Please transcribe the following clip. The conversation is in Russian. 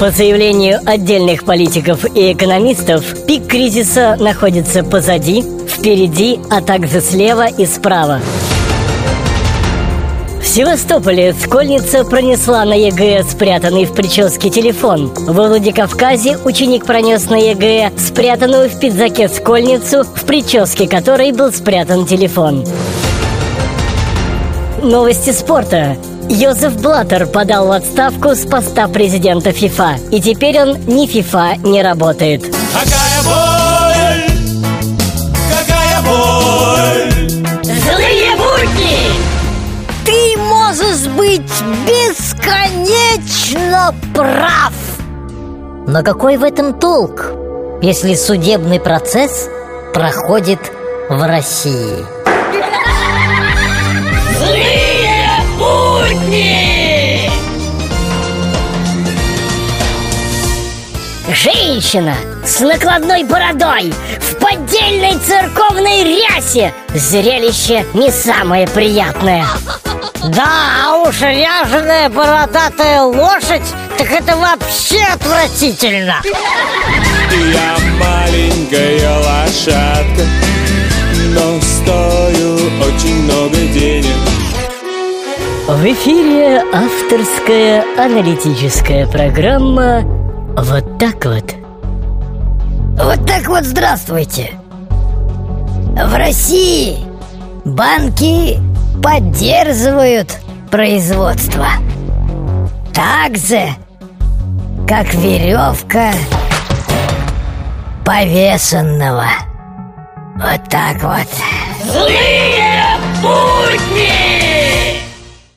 По заявлению отдельных политиков и экономистов, пик кризиса находится позади, впереди, а также слева и справа. В Севастополе школьница пронесла на ЕГЭ спрятанный в прическе телефон. В Владикавказе ученик пронес на ЕГЭ спрятанную в пиджаке школьницу, в прическе которой был спрятан телефон. Новости спорта. Йозеф Блаттер подал в отставку с поста президента ФИФА. И теперь он ни ФИФА не работает. Какая боль! Какая боль! Злые будни! Ты можешь быть бесконечно прав. Но какой в этом толк, если судебный процесс проходит в России? Женщина с накладной бородой в поддельной церковной рясе Зрелище не самое приятное Да уж, ряженая бородатая лошадь, так это вообще отвратительно. Я маленькая лошадка, но стою очень много денег. В эфире авторская аналитическая программа «Вот так вот». Вот так вот здравствуйте. В России банки поддерживают производство. Так же, как веревка повешенного. Вот так вот. Злые